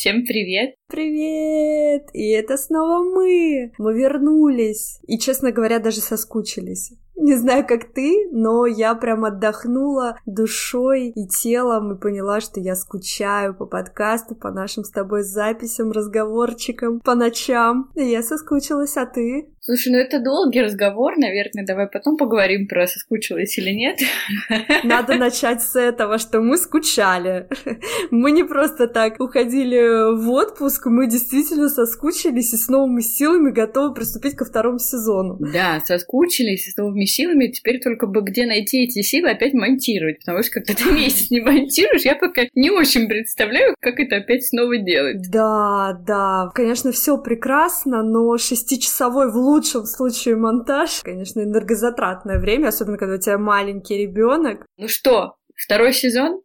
Всем привет! Привет! И это снова мы! Мы вернулись! И, честно говоря, даже соскучились. Не знаю, как ты, но я прям отдохнула душой и телом и поняла, что я скучаю по подкасту, по нашим с тобой записям, разговорчикам, по ночам. И я соскучилась, а ты? Слушай, ну это долгий разговор, наверное, давай потом поговорим про соскучилась или нет. Надо начать с этого, что мы скучали. Мы не просто так уходили в отпуск, мы действительно соскучились и с новыми силами готовы приступить ко второму сезону. Да, соскучились и с новыми силами, теперь только бы где найти эти силы опять монтировать, потому что когда ты месяц не монтируешь, я пока не очень представляю, как это опять снова делать. Да, да, конечно, все прекрасно, но шестичасовой в лучшем случае монтаж, конечно, энергозатратное время, особенно когда у тебя маленький ребенок. Ну что, второй сезон?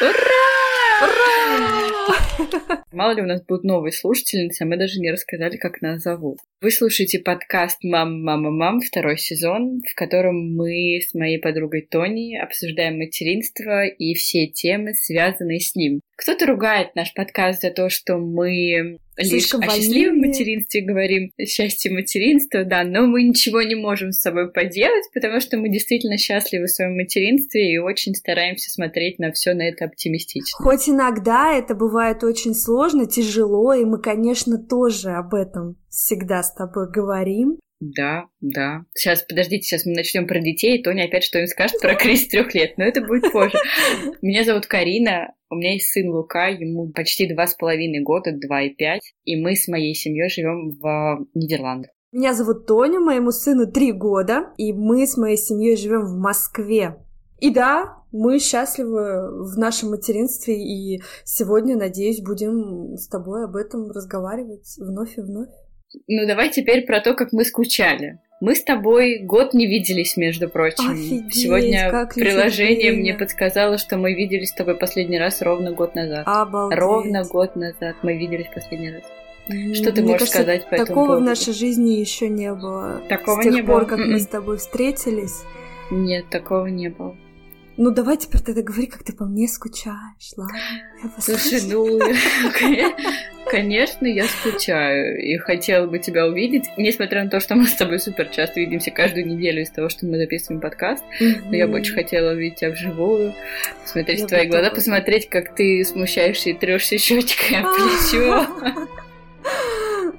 Ура! Ура! Мало ли у нас будут новые слушательницы, а мы даже не рассказали, как нас зовут. Вы слушаете подкаст «Мама, мама, мам» второй сезон, в котором мы с моей подругой Тони обсуждаем материнство и все темы, связанные с ним. Кто-то ругает наш подкаст за то, что мы лишь о счастливом материнстве говорим, счастье материнства, да, но мы ничего не можем с собой поделать, потому что мы действительно счастливы в своем материнстве и очень стараемся смотреть на все на это оптимистично. Хоть иногда это бывает очень сложно, тяжело, и мы, конечно, тоже об этом всегда с тобой говорим. Да, да. Сейчас, подождите, сейчас мы начнем про детей, и Тоня опять что-нибудь скажет про кризис трех лет, но это будет позже. Меня зовут Карина, у меня есть сын Лука, ему почти два с половиной года, два и пять, и мы с моей семьей живем в Нидерландах. Меня зовут Тоня, моему сыну три года, и мы с моей семьей живем в Москве. И да, мы счастливы в нашем материнстве, и сегодня, надеюсь, будем с тобой об этом разговаривать вновь и вновь. Ну, давай теперь про то, как мы скучали. Мы с тобой год не виделись, между прочим. Офигеть, Сегодня как приложение мне подсказало, что мы виделись с тобой последний раз ровно год назад. Обалдеть. Ровно год назад мы виделись последний раз. Что ты Мне можешь кажется, сказать по этому Такого поводу? в нашей жизни еще не было. Такого С тех не пор, было. как мы М-м. с тобой встретились. Нет, такого не было. Ну, давай теперь тогда говори, как ты по мне скучаешь, ладно? Я Слушай, ну, конечно, я скучаю и хотела бы тебя увидеть, несмотря на то, что мы с тобой супер часто видимся каждую неделю из того, что мы записываем подкаст, но я бы очень хотела увидеть тебя вживую, посмотреть Я в твои глаза, посмотреть, как ты смущаешься и трешься щечкой о плечо.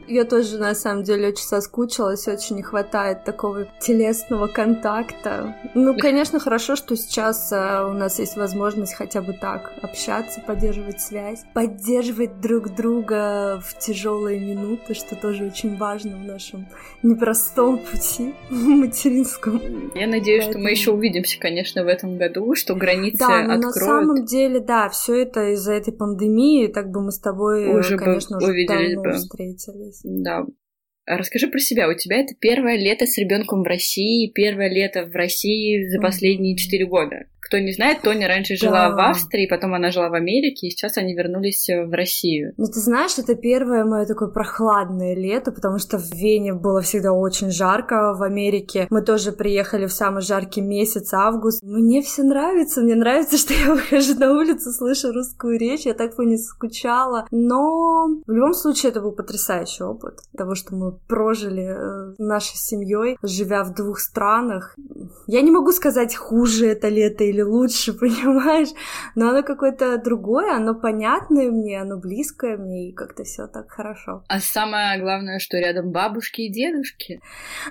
Я тоже, на самом деле, очень соскучилась, очень не хватает такого телесного контакта. Ну, конечно, хорошо, что сейчас э, у нас есть возможность хотя бы так общаться, поддерживать связь, поддерживать друг друга в тяжелые минуты, что тоже очень важно в нашем непростом пути материнском. Я надеюсь, что мы Поэтому- еще увидимся, конечно, в этом году, что границы Да, но на откроют. самом деле, да, все это из-за этой пандемии, так бы мы с тобой, Уже бы конечно, уже увиделись давно бы. встретились. Да. А Расскажи про себя. У тебя это первое лето с ребенком в России, первое лето в России за последние четыре года. Кто не знает, Тоня раньше жила Да. в Австрии, потом она жила в Америке, и сейчас они вернулись э, в Россию. Ну, ты знаешь, это первое мое такое прохладное лето, потому что в Вене было всегда очень жарко, в Америке мы тоже приехали в самый жаркий месяц, август. Мне все нравится, мне нравится, что я выхожу на улицу, слышу русскую речь, я так по ней скучала. Но в любом случае это был потрясающий опыт того, что мы прожили э, нашей семьей, живя в двух странах. Я не могу сказать, хуже это лето или лучше, понимаешь? Но оно какое-то другое, оно понятное мне, оно близкое мне, и как-то все так хорошо. А самое главное, что рядом бабушки и дедушки.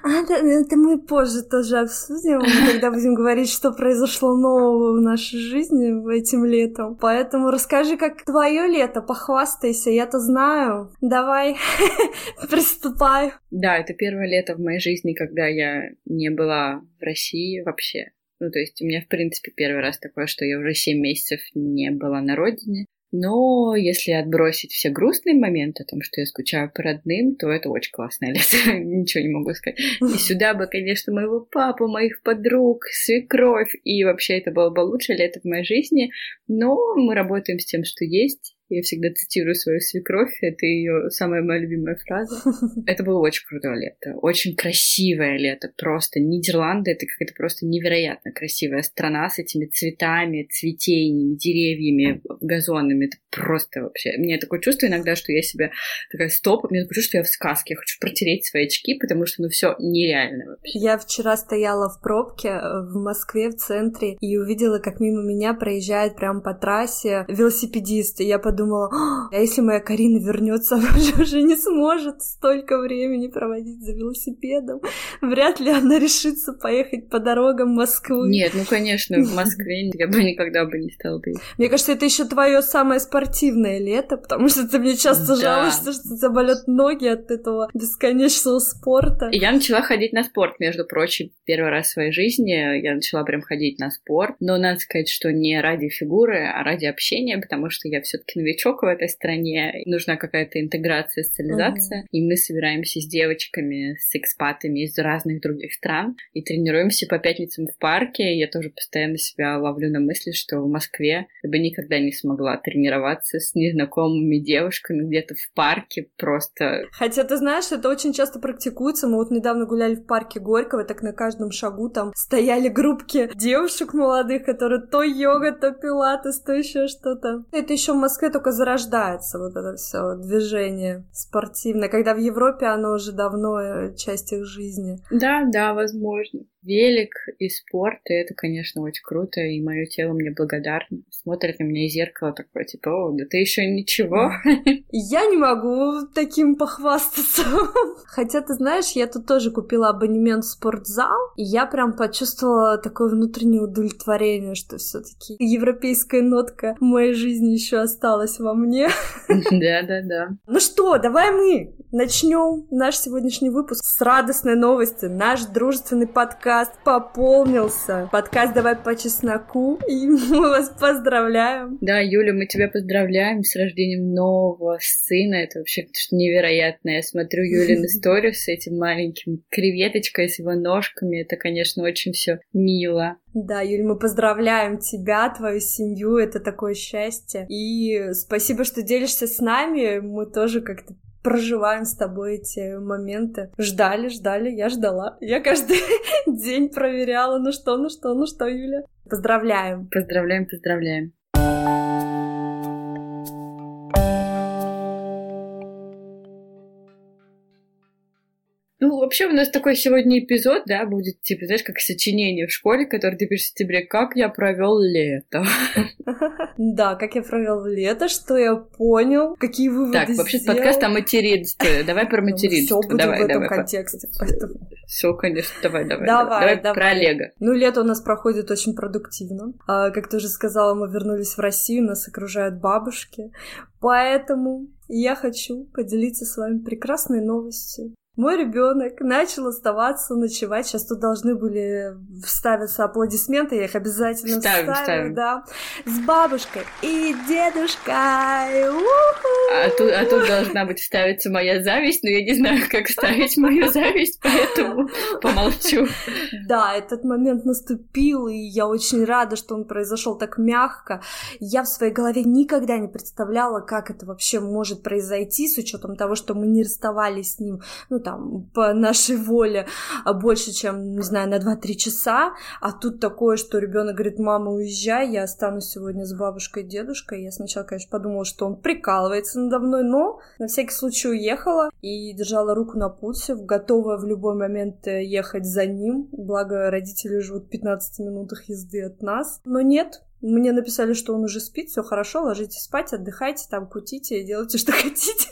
А, это, это мы позже тоже обсудим, когда будем говорить, что произошло нового в нашей жизни этим летом. Поэтому расскажи, как твое лето, похвастайся, я-то знаю. Давай, приступай. Да, это первое лето в моей жизни, когда я не была в России вообще. Ну, то есть у меня, в принципе, первый раз такое, что я уже 7 месяцев не была на родине. Но если отбросить все грустные моменты о том, что я скучаю по родным, то это очень классное лето. Ничего не могу сказать. И сюда бы, конечно, моего папу, моих подруг, свекровь. И вообще это было бы лучшее лето в моей жизни. Но мы работаем с тем, что есть. Я всегда цитирую свою свекровь, это ее самая моя любимая фраза. Это было очень крутое лето, очень красивое лето, просто Нидерланды, это какая-то просто невероятно красивая страна с этими цветами, цветениями, деревьями, газонами, это просто вообще... Мне такое чувство иногда, что я себя такая, стоп, мне такое чувство, что я в сказке, я хочу протереть свои очки, потому что ну все нереально вообще. Я вчера стояла в пробке э, в Москве, в центре, и увидела, как мимо меня проезжает прямо по трассе велосипедист, и я подумала, а если моя Карина вернется, она уже не сможет столько времени проводить за велосипедом, вряд ли она решится поехать по дорогам Москвы. Нет, ну конечно, в Москве я бы никогда бы не стала бы. Мне кажется, это еще твое самое спортивное лето, потому что ты мне часто да. жалуешься, что тебя болят ноги от этого бесконечного спорта. Я начала ходить на спорт, между прочим, первый раз в своей жизни. Я начала прям ходить на спорт, но надо сказать, что не ради фигуры, а ради общения, потому что я все-таки новичок в этой стране, нужна какая-то интеграция, социализация, uh-huh. и мы собираемся с девочками, с экспатами из разных других стран и тренируемся по пятницам в парке. Я тоже постоянно себя ловлю на мысли, что в Москве я бы никогда не смогла тренироваться с незнакомыми девушками где-то в парке просто. Хотя ты знаешь, это очень часто практикуется. Мы вот недавно гуляли в парке Горького, так на каждом шагу там стояли группки девушек молодых, которые то йога, то пилатес, то еще что-то. Это еще в Москве только зарождается вот это все движение спортивное, когда в Европе оно уже давно э, часть их жизни. Да, да, возможно велик и спорт, и это, конечно, очень круто, и мое тело мне благодарно. Смотрит на меня из зеркала такое, типа, о, да ты еще ничего. Я не могу таким похвастаться. Хотя, ты знаешь, я тут тоже купила абонемент в спортзал, и я прям почувствовала такое внутреннее удовлетворение, что все таки европейская нотка в моей жизни еще осталась во мне. Да-да-да. Ну что, давай мы начнем наш сегодняшний выпуск с радостной новости. Наш дружественный подкаст пополнился. Подкаст «Давай по чесноку». И мы вас поздравляем. Да, Юля, мы тебя поздравляем с рождением нового сына. Это вообще что невероятное. Я смотрю Юлин историю с этим маленьким креветочкой, с его ножками. Это, конечно, очень все мило. Да, Юль, мы поздравляем тебя, твою семью, это такое счастье. И спасибо, что делишься с нами. Мы тоже как-то проживаем с тобой эти моменты. Ждали, ждали, я ждала. Я каждый день проверяла, ну что, ну что, ну что, Юля. Поздравляем. Поздравляем, поздравляем. Ну, вообще у нас такой сегодня эпизод, да, будет, типа, знаешь, как сочинение в школе, которое ты пишешь в сентябре, как я провел лето. Да, как я провел лето, что я понял, какие выводы Так, вообще подкаст о материнстве. Давай про ну, материнство. Все будет в этом контексте, Все, конечно, давай, давай. Давай, давай. Про Олега. Ну, лето у нас проходит очень продуктивно. А, как ты уже сказала, мы вернулись в Россию, нас окружают бабушки. Поэтому я хочу поделиться с вами прекрасной новостью мой ребенок начал оставаться ночевать. Сейчас тут должны были вставиться аплодисменты, я их обязательно вставим, вставлю, вставим. да. С бабушкой и дедушкой. А тут, а тут должна быть вставиться моя зависть, но я не знаю, как вставить мою зависть, поэтому помолчу. Да, этот момент наступил, и я очень рада, что он произошел так мягко. Я в своей голове никогда не представляла, как это вообще может произойти, с учетом того, что мы не расставались с ним, ну, там, по нашей воле а больше, чем, не знаю, на 2-3 часа, а тут такое, что ребенок говорит, мама, уезжай, я останусь сегодня с бабушкой и дедушкой. Я сначала, конечно, подумала, что он прикалывается надо мной, но на всякий случай уехала и держала руку на пульсе, готовая в любой момент э, ехать за ним, благо родители живут в 15 минутах езды от нас. Но нет, мне написали, что он уже спит, все хорошо, ложитесь спать, отдыхайте, там кутите, делайте, что хотите.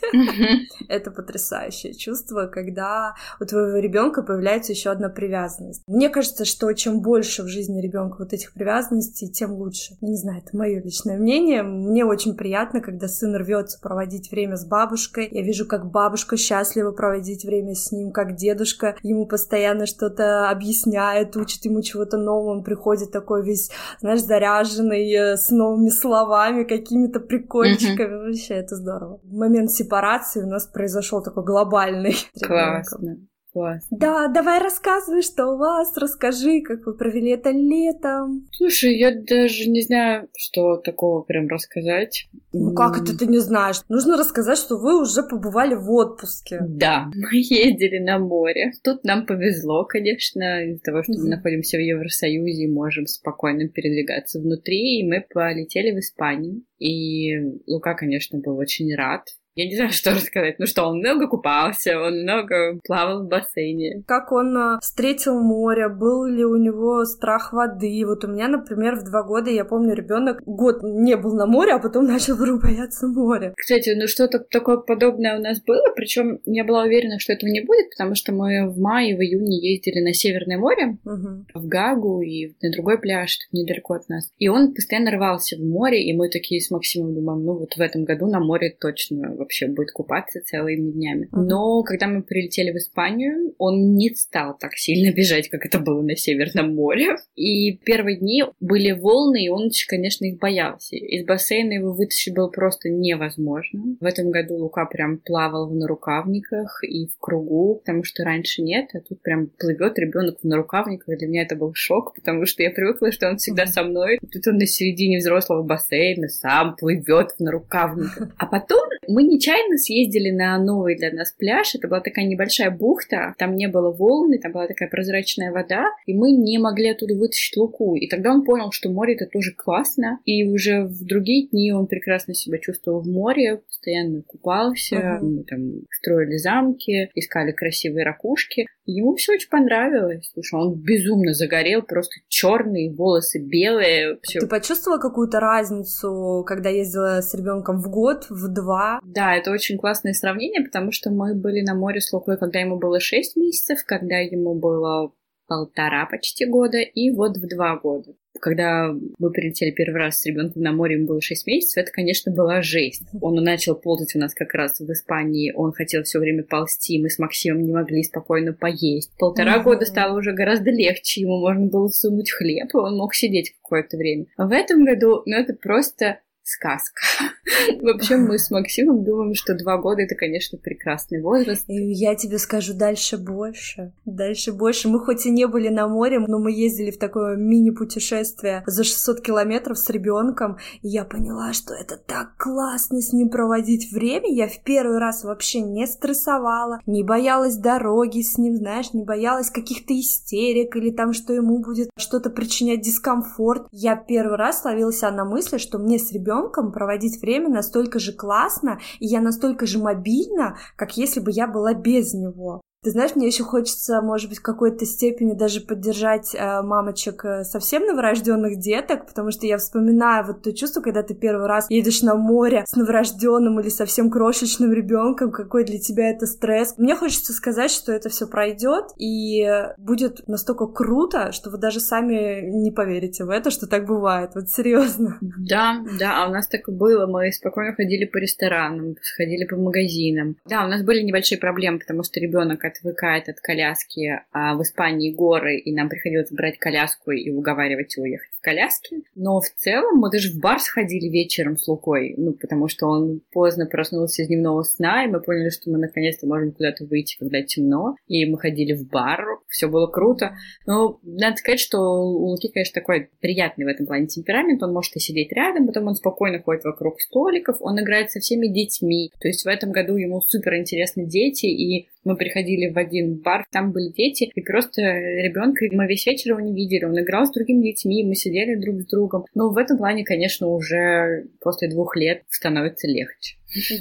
Это потрясающее чувство, когда у твоего ребенка появляется еще одна привязанность. Мне кажется, что чем больше в жизни ребенка вот этих привязанностей, тем лучше. Не знаю, это мое личное мнение. Мне очень приятно, когда сын рвется проводить время с бабушкой. Я вижу, как бабушка счастлива проводить время с ним, как дедушка ему постоянно что-то объясняет, учит ему чего-то нового. Он приходит такой весь, знаешь, заряженный заряженный э, с новыми словами, какими-то прикольчиками. Mm-hmm. Вообще, это здорово. Момент сепарации у нас произошел такой глобальный. Классно. Класс. Да, давай рассказывай, что у вас, расскажи, как вы провели это летом. Слушай, я даже не знаю, что такого прям рассказать. Ну как это ты не знаешь? Нужно рассказать, что вы уже побывали в отпуске. Да, мы ездили на море. Тут нам повезло, конечно, из-за того, что мы находимся в Евросоюзе и можем спокойно передвигаться внутри, и мы полетели в Испанию. И Лука, конечно, был очень рад я не знаю, что рассказать. Ну что, он много купался, он много плавал в бассейне. Как он а, встретил море, был ли у него страх воды. Вот у меня, например, в два года, я помню, ребенок год не был на море, а потом начал вдруг бояться моря. Кстати, ну что-то такое подобное у нас было, причем я была уверена, что этого не будет, потому что мы в мае, в июне ездили на Северное море, угу. в Гагу и на другой пляж, тут недалеко от нас. И он постоянно рвался в море, и мы такие с Максимом думаем, ну вот в этом году на море точно вообще будет купаться целыми днями. Но когда мы прилетели в Испанию, он не стал так сильно бежать, как это было на Северном море. И первые дни были волны, и он, конечно, их боялся. Из бассейна его вытащить было просто невозможно. В этом году Лука прям плавал в нарукавниках и в кругу, потому что раньше нет, а тут прям плывет ребенок в нарукавниках. Для меня это был шок, потому что я привыкла, что он всегда со мной. Тут он на середине взрослого бассейна сам плывет в нарукавниках. А потом мы нечаянно съездили на новый для нас пляж. Это была такая небольшая бухта, там не было волны, там была такая прозрачная вода, и мы не могли оттуда вытащить луку. И тогда он понял, что море это тоже классно. И уже в другие дни он прекрасно себя чувствовал в море, постоянно купался, uh-huh. мы там строили замки, искали красивые ракушки. Ему все очень понравилось. Слушай, он безумно загорел, просто черные волосы белые. Всё. Ты почувствовала какую-то разницу, когда ездила с ребенком в год, в два? Да, это очень классное сравнение, потому что мы были на море с Лукой, когда ему было 6 месяцев, когда ему было полтора почти года и вот в два года. Когда мы прилетели первый раз с ребенком на море, ему было 6 месяцев, это, конечно, была жесть. Он начал ползать у нас как раз в Испании, он хотел все время ползти, мы с Максимом не могли спокойно поесть. Полтора mm-hmm. года стало уже гораздо легче, ему можно было всунуть хлеб, и он мог сидеть какое-то время. В этом году, ну, это просто сказка. Вообще мы с Максимом думаем, что два года это, конечно, прекрасный возраст. И я тебе скажу дальше больше. Дальше больше. Мы хоть и не были на море, но мы ездили в такое мини-путешествие за 600 километров с ребенком. И я поняла, что это так классно с ним проводить время. Я в первый раз вообще не стрессовала, не боялась дороги с ним, знаешь, не боялась каких-то истерик или там, что ему будет что-то причинять дискомфорт. Я первый раз ловилась на мысли, что мне с ребенком проводить время настолько же классно, и я настолько же мобильна, как если бы я была без него. Ты знаешь, мне еще хочется, может быть, в какой-то степени даже поддержать э, мамочек э, совсем новорожденных деток, потому что я вспоминаю вот то чувство, когда ты первый раз едешь на море с новорожденным или совсем крошечным ребенком, какой для тебя это стресс. Мне хочется сказать, что это все пройдет и будет настолько круто, что вы даже сами не поверите в это, что так бывает. Вот серьезно. Да, да, а у нас так и было. Мы спокойно ходили по ресторанам, сходили по магазинам. Да, у нас были небольшие проблемы, потому что ребенок отвыкает от коляски, а в Испании горы, и нам приходилось брать коляску и уговаривать его ехать. в коляске. Но в целом мы даже в бар сходили вечером с Лукой, ну, потому что он поздно проснулся из дневного сна, и мы поняли, что мы наконец-то можем куда-то выйти, когда темно, и мы ходили в бар, все было круто. Но надо сказать, что у Луки, конечно, такой приятный в этом плане темперамент, он может и сидеть рядом, потом он спокойно ходит вокруг столиков, он играет со всеми детьми, то есть в этом году ему супер интересны дети, и мы приходили в один бар, там были дети, и просто ребенка мы весь вечер его не видели. Он играл с другими детьми, мы сидели друг с другом. Но в этом плане, конечно, уже после двух лет становится легче.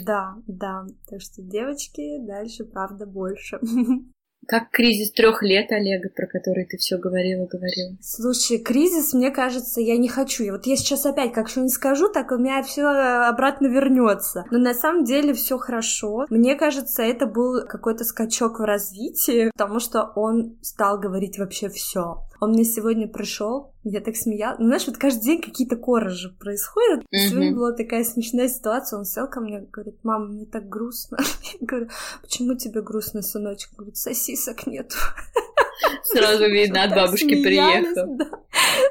Да, да. Так что, девочки, дальше правда больше. Как кризис трех лет, Олега, про который ты все говорила, говорила? Слушай, кризис, мне кажется, я не хочу. И вот я сейчас опять как что-нибудь скажу, так у меня все обратно вернется. Но на самом деле все хорошо. Мне кажется, это был какой-то скачок в развитии, потому что он стал говорить вообще все. Он мне сегодня пришел, я так смеялась. Ну, знаешь, вот каждый день какие-то корожи происходят. Mm-hmm. Сегодня была такая смешная ситуация. Он сел ко мне, говорит, мама, мне так грустно. Я говорю, почему тебе грустно, сыночек? Он говорит, сосисок нету. Сразу видно, от бабушки приехал.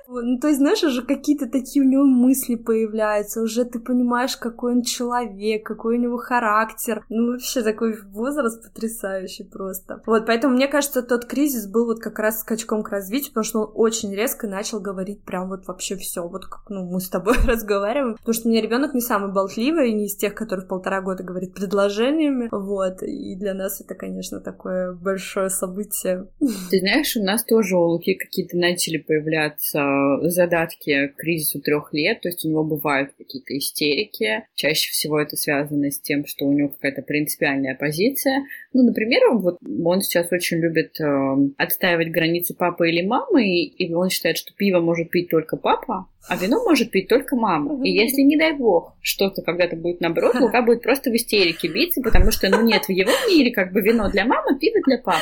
Ну, то есть, знаешь, уже какие-то такие у него мысли появляются, уже ты понимаешь, какой он человек, какой у него характер. Ну, вообще такой возраст потрясающий просто. Вот, поэтому мне кажется, тот кризис был вот как раз скачком к развитию, потому что он очень резко начал говорить прям вот вообще все, вот как, ну, мы с тобой разговариваем, потому что у меня ребенок не самый болтливый, не из тех, который в полтора года говорит предложениями, вот, и для нас это, конечно, такое большое событие. Ты знаешь, у нас тоже у Луки какие-то начали появляться задатки к кризису трех лет, то есть у него бывают какие-то истерики, чаще всего это связано с тем, что у него какая-то принципиальная позиция. Ну, например, вот он сейчас очень любит э, отстаивать границы папы или мамы, и он считает, что пиво может пить только папа, а вино может пить только мама. И если, не дай бог, что-то когда-то будет наоборот, Лука будет просто в истерике биться, потому что, ну, нет, в его мире как бы вино для мамы, пиво для папы.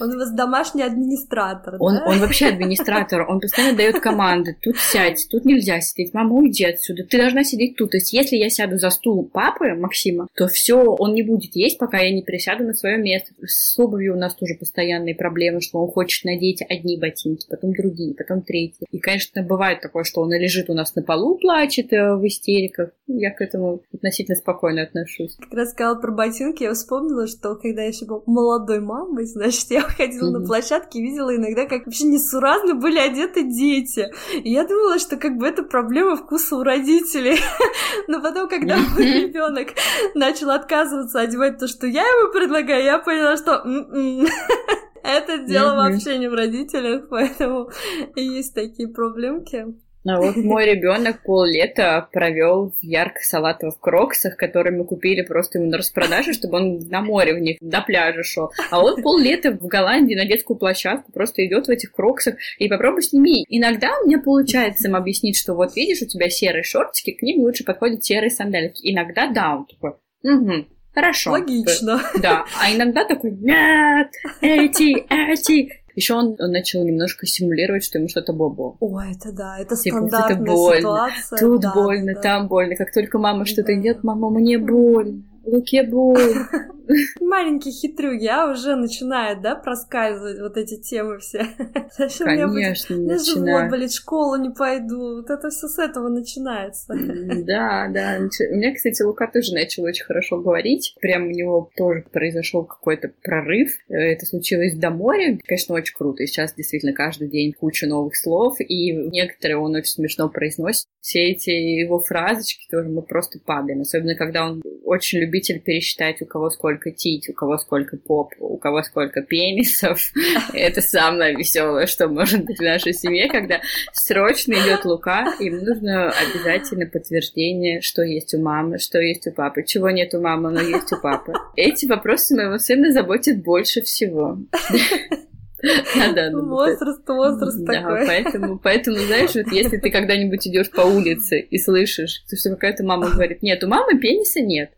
Он у вас домашний администратор, он, да? Он вообще администратор, он постоянно дает команды. Тут сядь, тут нельзя сидеть, мама, уйди отсюда, ты должна сидеть тут. То есть, если я сяду за стул папы Максима, то все, он не будет есть, пока я не присяду на свое место. С обувью у нас тоже постоянные проблемы, что он хочет надеть одни ботинки, потом другие, потом третьи. И, конечно, бывает такое, что он лежит у нас на полу, плачет э, в истериках. Я к этому относительно спокойно отношусь. Как раз сказала про ботинки, я вспомнила, что когда я еще была молодой мамой, значит, я ходила mm-hmm. на площадке и видела иногда, как вообще несуразно были одеты дети. И я думала, что как бы это проблема вкуса у родителей. Но потом, когда мой ребенок начал отказываться одевать то, что я ему предлагаю, я поняла, что м-м, это дело вообще не в родителях, поэтому есть такие проблемки. А вот мой ребенок поллета провел в ярко-салатовых кроксах, которые мы купили просто ему на распродаже, чтобы он на море в них, до пляжа шел. А он поллета в Голландии на детскую площадку просто идет в этих кроксах и попробуй сними. Иногда у меня получается им объяснить, что вот видишь, у тебя серые шортики, к ним лучше подходят серые сандалики. Иногда да, он такой, угу, Хорошо. Логично. Да. А иногда такой, нет, эти, эти. Еще он начал немножко симулировать, что ему что-то бобо. О, это да, это типа, стандартная это больно. ситуация. Тут да, больно, да. там больно. Как только мама что-то да. идет, мама, мне больно. Луке больно. Маленький хитрюги, а уже начинает, да, проскальзывать вот эти темы все. Зачем Конечно, будет... живот болит, школу не пойду. Вот это все с этого начинается. Да, да. У меня, кстати, Лука тоже начал очень хорошо говорить. Прям у него тоже произошел какой-то прорыв. Это случилось в Доморе. Конечно, очень круто. И сейчас действительно каждый день куча новых слов. И некоторые он очень смешно произносит. Все эти его фразочки тоже мы просто падаем. Особенно, когда он очень любитель пересчитать, у кого сколько тить, у кого сколько поп, у кого сколько пенисов. Это самое веселое, что может быть в нашей семье, когда срочно идет Лука, им нужно обязательно подтверждение, что есть у мамы, что есть у папы, чего нет у мамы, но есть у папы. Эти вопросы моего сына заботят больше всего. На данный возраст, возраст да, такой. Поэтому, поэтому, знаешь, вот если ты когда-нибудь идешь по улице и слышишь, что какая-то мама говорит, нет, у мамы пениса нет.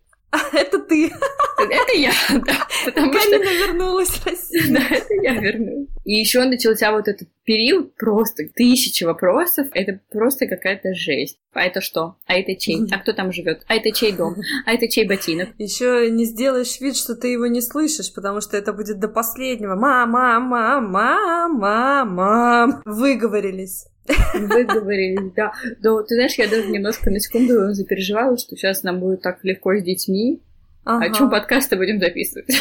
Это ты. Это я, да. Потому Галина что... вернулась в Россию. Да, это я вернулась. И еще начался вот этот период просто тысячи вопросов. Это просто какая-то жесть. А это что? А это чей? А кто там живет? А это чей дом? А это чей ботинок? Еще не сделаешь вид, что ты его не слышишь, потому что это будет до последнего. Мама, мама, мама, мам. Выговорились. Выговорились, да. Да, ты знаешь, я даже немножко на секунду запереживала, что сейчас нам будет так легко с детьми, Ага. О чем подкасты будем записывать?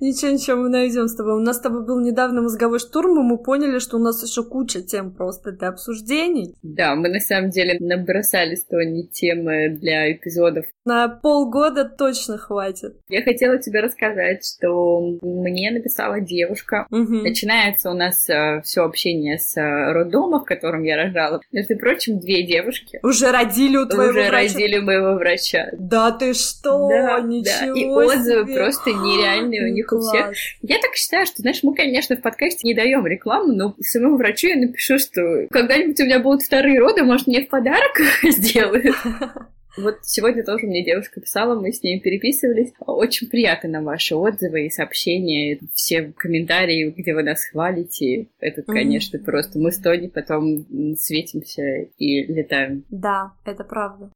Ничего, ничего, мы найдем с тобой. У нас с тобой был недавно мозговой штурм, и мы поняли, что у нас еще куча тем просто для обсуждений. Да, мы на самом деле набросали с Тони темы для эпизодов на полгода точно хватит. Я хотела тебе рассказать, что мне написала девушка. Угу. Начинается у нас э, все общение с э, роддома, в котором я рожала. Между прочим, две девушки. Уже родили у твоего Уже врача? родили моего врача. Да ты что? Да, Ничего да. И отзывы себе. просто нереальные у них Класс. у всех. Я так считаю, что, знаешь, мы, конечно, в подкасте не даем рекламу, но самому врачу я напишу, что когда-нибудь у меня будут вторые роды, может, мне в подарок сделают. Вот сегодня тоже мне девушка писала, мы с ней переписывались. Очень приятно нам ваши отзывы и сообщения, все комментарии, где вы нас хвалите. Это, конечно, mm-hmm. просто мы с Тони потом светимся и летаем. Да, это правда.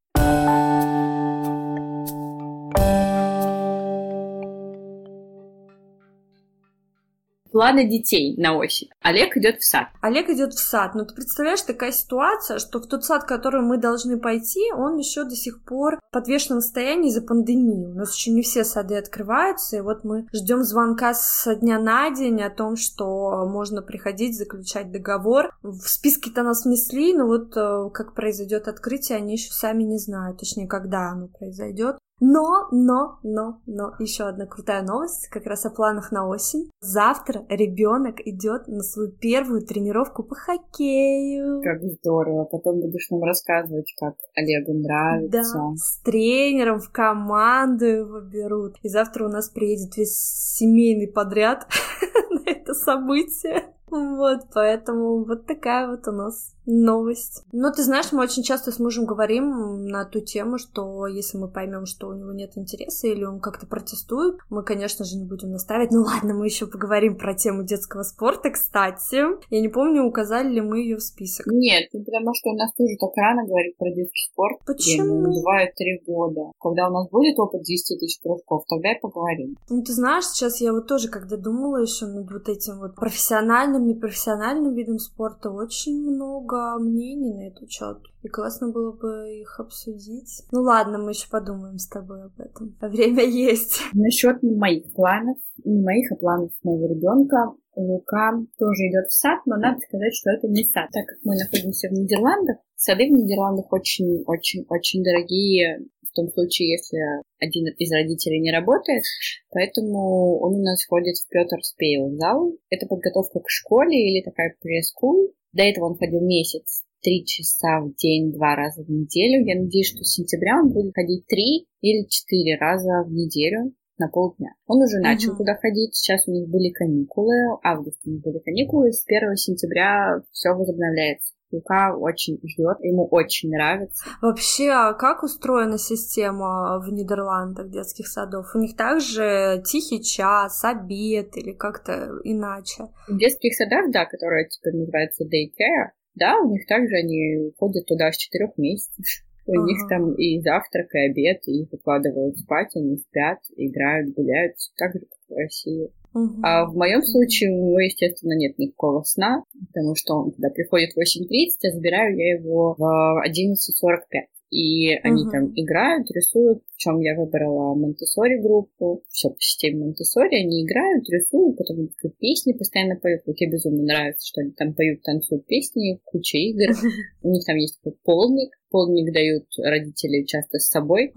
Планы детей на осень. Олег идет в сад. Олег идет в сад. Но ну, ты представляешь, такая ситуация, что в тот сад, в который мы должны пойти, он еще до сих пор в подвешенном состоянии из-за пандемии. У нас еще не все сады открываются, и вот мы ждем звонка со дня на день о том, что можно приходить, заключать договор. В списке-то нас внесли, но вот э, как произойдет открытие, они еще сами не знают, точнее, когда оно произойдет. Но, но, но, но, еще одна крутая новость, как раз о планах на осень. Завтра ребенок идет на свою первую тренировку по хоккею. Как здорово. Потом будешь нам рассказывать, как Олегу нравится. Да, с тренером в команду его берут. И завтра у нас приедет весь семейный подряд на это событие. Вот, поэтому вот такая вот у нас новость. Но ты знаешь, мы очень часто с мужем говорим на ту тему, что если мы поймем, что у него нет интереса или он как-то протестует, мы, конечно же, не будем наставить. Ну ладно, мы еще поговорим про тему детского спорта, кстати. Я не помню, указали ли мы ее в список. Нет, ну, потому что у нас тоже так рано говорить про детский спорт. Почему? Называют три года. Когда у нас будет опыт 10 тысяч кружков, тогда и поговорим. Ну, ты знаешь, сейчас я вот тоже, когда думала еще над вот этим вот профессиональным, непрофессиональным видом спорта, очень много мнений на этот счет. И классно было бы их обсудить. Ну ладно, мы еще подумаем с тобой об этом. Время есть. Насчет моих планов, не моих, а планов моего ребенка. Лука тоже идет в сад, но надо сказать, что это не сад. Так как мы находимся в Нидерландах, сады в Нидерландах очень-очень-очень дорогие том случае, если один из родителей не работает, поэтому он у нас ходит в Петр Спейл зал. Это подготовка к школе или такая пресс-скул. До этого он ходил месяц, три часа в день, два раза в неделю. Я надеюсь, что с сентября он будет ходить три или четыре раза в неделю на полдня. Он уже начал uh-huh. туда ходить, сейчас у них были каникулы, август у них были каникулы, с 1 сентября все возобновляется. Лука очень ждет, ему очень нравится. Вообще, а как устроена система в Нидерландах детских садов? У них также тихий час, обед или как-то иначе? В детских садах, да, которые теперь называются daycare, да, у них также они ходят туда с четырех месяцев. У ага. них там и завтрак, и обед, и их укладывают спать, они спят, играют, гуляют, так же, как в России. Uh-huh. А в моем случае у него, естественно, нет никакого сна, потому что он туда приходит в 8.30, а забираю я его в 11.45. И они там играют, рисуют, причем я выбрала Монтессори группу, все по системе Монтессори, они играют, рисуют, потом песни постоянно поют. Вот мне безумно нравится, что они там поют, танцуют песни, куча игр. У них там есть такой полник, полник дают родители часто с собой.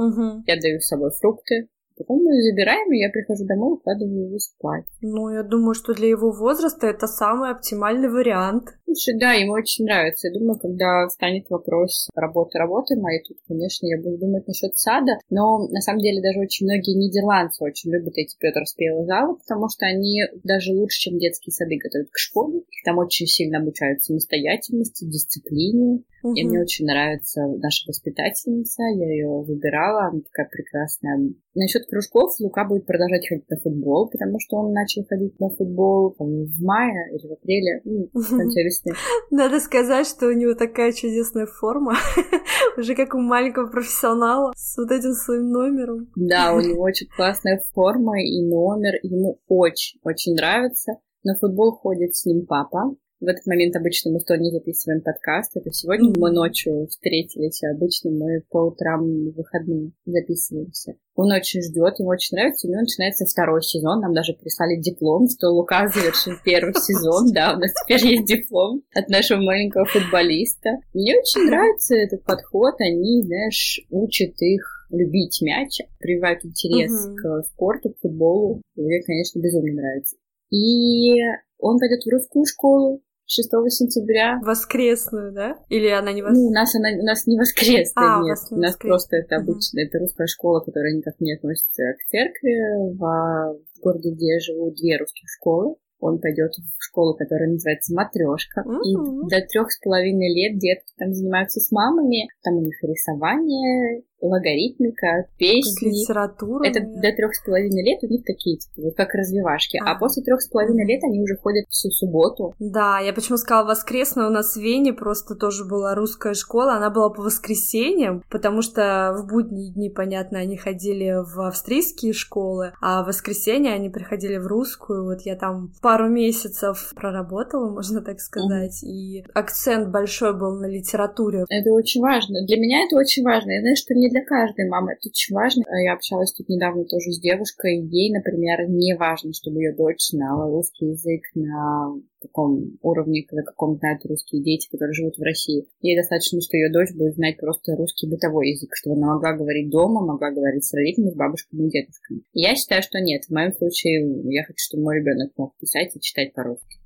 Я даю с собой фрукты, Потом мы ее забираем, и я прихожу домой, укладываю его спать. Ну, я думаю, что для его возраста это самый оптимальный вариант. Слушай, да, ему очень нравится. Я думаю, когда станет вопрос работы, работы моей, тут, конечно, я буду думать насчет сада, но на самом деле даже очень многие нидерландцы очень любят эти Петр Спелый залы, потому что они даже лучше, чем детские сады готовят к школе. Их там очень сильно обучают самостоятельности, дисциплине. Угу. И мне очень нравится наша воспитательница, я ее выбирала, она такая прекрасная. Насчет кружков Лука будет продолжать ходить на футбол, потому что он начал ходить на футбол в мае или в апреле, ну, в конце весны. Надо сказать, что у него такая чудесная форма, уже как у маленького профессионала, с вот этим своим номером. Да, у него очень классная форма и номер, ему очень-очень нравится. На футбол ходит с ним папа, в этот момент обычно мы с Тони записываем подкаст. Это сегодня mm-hmm. мы ночью встретились, а обычно мы по утрам в выходные записываемся. Он очень ждет, ему очень нравится. У него начинается второй сезон. Нам даже прислали диплом, что Лука завершил первый сезон. Да, у нас теперь есть диплом от нашего маленького футболиста. Мне очень нравится этот подход. Они, знаешь, учат их любить мяч, прививают интерес uh-huh. к спорту, к футболу. Мне, конечно, безумно нравится. И он пойдет в русскую школу, 6 сентября. Воскресную, да? Или она не воскресная? Ну, у нас, она, у нас не воскресная, а, нет. У, у нас просто это обычная, это русская школа, которая никак не относится к церкви. В, в городе, где я живу, две русских школы. Он пойдет в школу, которая называется матрешка. Mm-hmm. И до трех с половиной лет детки там занимаются с мамами. Там у них рисование, логарифмика, песни. Литература. Это до трех с половиной лет у них такие, типа, вот как развивашки. А, а после трех с половиной лет они уже ходят всю субботу. Да, я почему сказала воскресную, у нас в Вене просто тоже была русская школа, она была по воскресеньям, потому что в будние дни, понятно, они ходили в австрийские школы, а в воскресенье они приходили в русскую. Вот я там пару месяцев проработала, можно так сказать, mm-hmm. и акцент большой был на литературе. Это очень важно. Для меня это очень важно. Я знаю, что не для каждой мамы это очень важно. Я общалась тут недавно тоже с девушкой. Ей, например, не важно, чтобы ее дочь знала русский язык на таком уровне, на каком знают русские дети, которые живут в России. Ей достаточно, что ее дочь будет знать просто русский бытовой язык, чтобы она могла говорить дома, могла говорить с родителями, с бабушками и дедушками. Я считаю, что нет. В моем случае я хочу, чтобы мой ребенок мог писать и читать по-русски.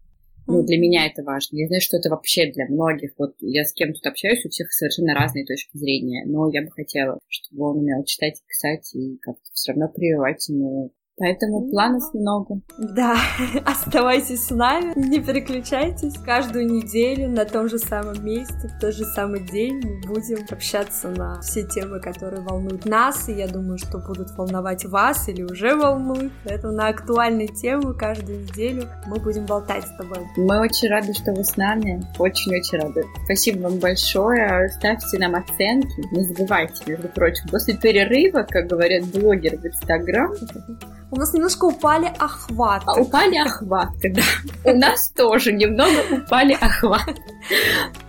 Ну, для меня это важно. Я знаю, что это вообще для многих. Вот я с кем тут общаюсь, у всех совершенно разные точки зрения. Но я бы хотела, чтобы он умел читать и писать, и как-то все равно прививать ему Поэтому планов много. Да, оставайтесь с нами, не переключайтесь. Каждую неделю на том же самом месте, в тот же самый день мы будем общаться на все темы, которые волнуют нас, и я думаю, что будут волновать вас или уже волнуют. Поэтому на актуальные темы каждую неделю мы будем болтать с тобой. Мы очень рады, что вы с нами. Очень-очень рады. Спасибо вам большое. Ставьте нам оценки. Не забывайте, между прочим, после перерыва, как говорят блогеры в Инстаграм, у нас немножко упали охваты. А, упали охваты, да. У нас тоже немного упали охваты.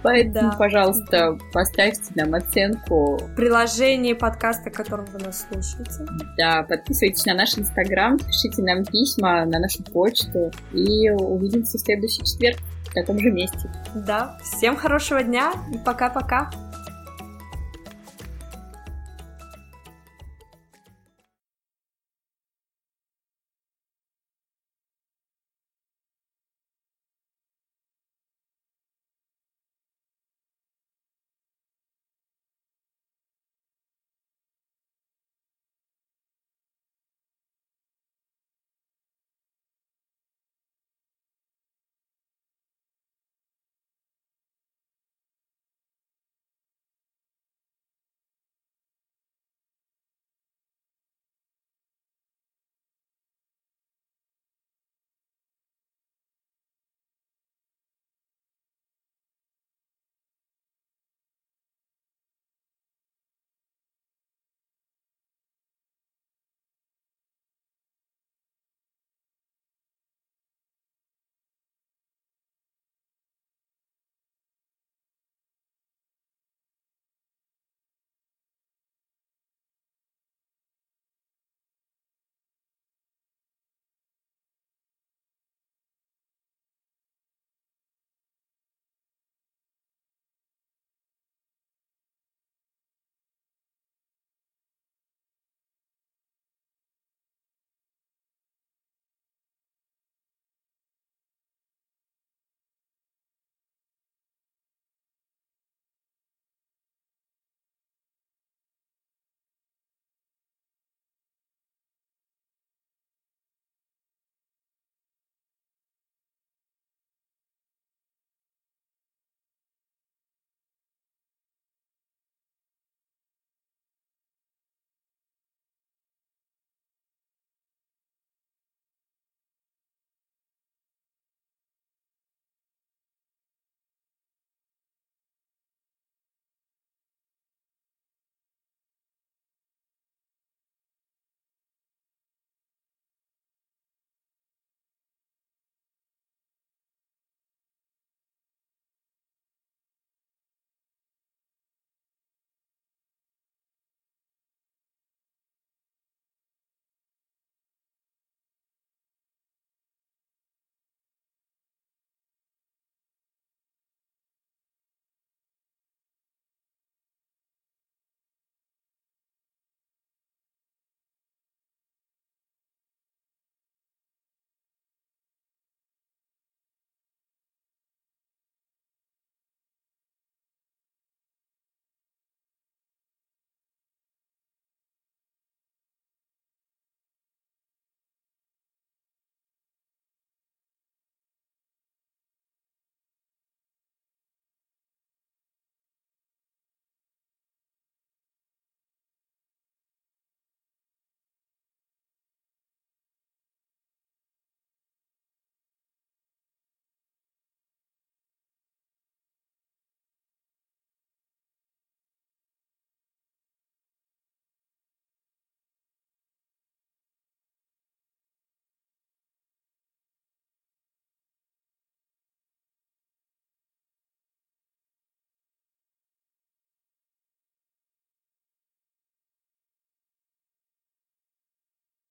Поэтому, пожалуйста, поставьте нам оценку. Приложение подкаста, которым вы нас слушаете. Да, подписывайтесь на наш инстаграм, пишите нам письма на нашу почту и увидимся в следующий четверг в таком же месте. Да, всем хорошего дня и пока-пока.